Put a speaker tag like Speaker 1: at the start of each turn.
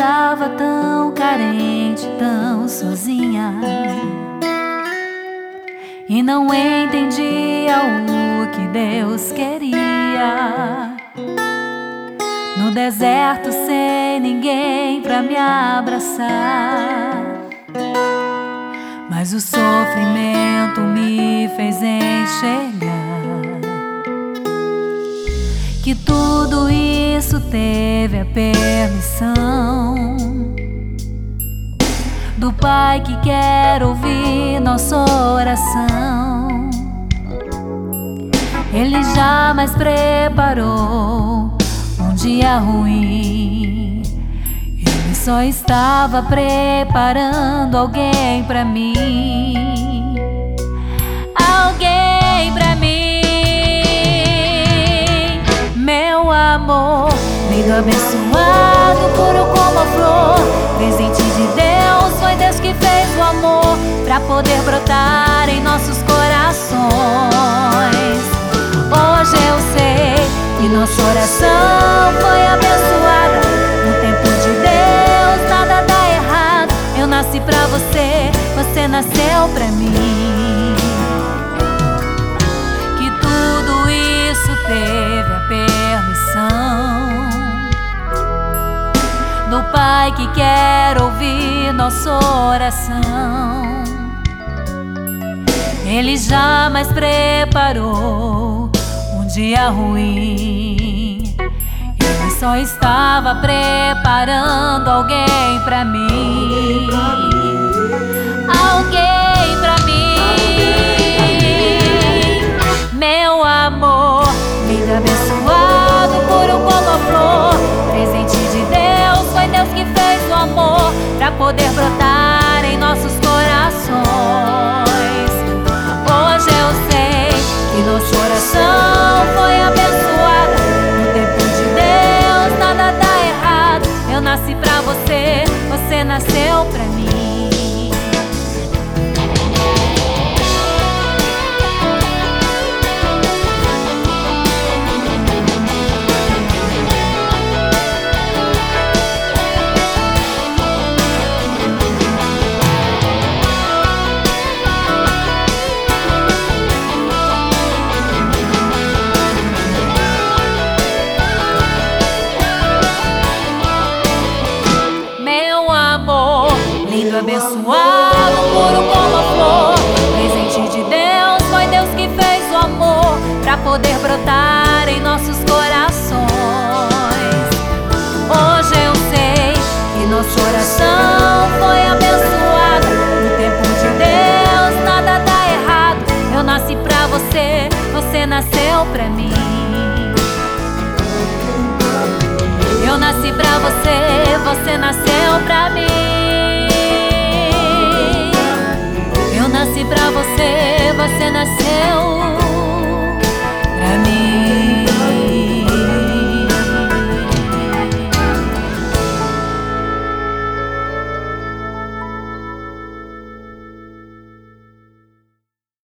Speaker 1: andava tão carente, tão sozinha. E não entendia o que Deus queria. No deserto sem ninguém pra me abraçar. Mas o sofrimento me fez enxergar que tudo isso teve a permissão do Pai que quer ouvir nossa oração. Ele jamais preparou um dia ruim. Ele só estava preparando alguém para mim. Alguém para mim. Meu amor, lindo abençoado, puro como a flor. Presente de Deus, foi Deus que fez o amor para poder brotar em nossos corações. Hoje eu sei que nossa oração foi abençoada. No tempo de Deus, nada dá errado. Eu nasci pra você, você nasceu pra mim. Que quer ouvir nossa oração. Ele jamais preparou um dia ruim. Ele só estava preparando alguém você, você nasceu pra mim. Lindo, abençoado, puro como a flor. Presente de Deus, foi Deus que fez o amor pra poder brotar em nossos corações. Hoje eu sei que nossa oração foi abençoada. No tempo de Deus, nada dá errado. Eu nasci pra você, você nasceu pra mim. Eu nasci pra você nasceu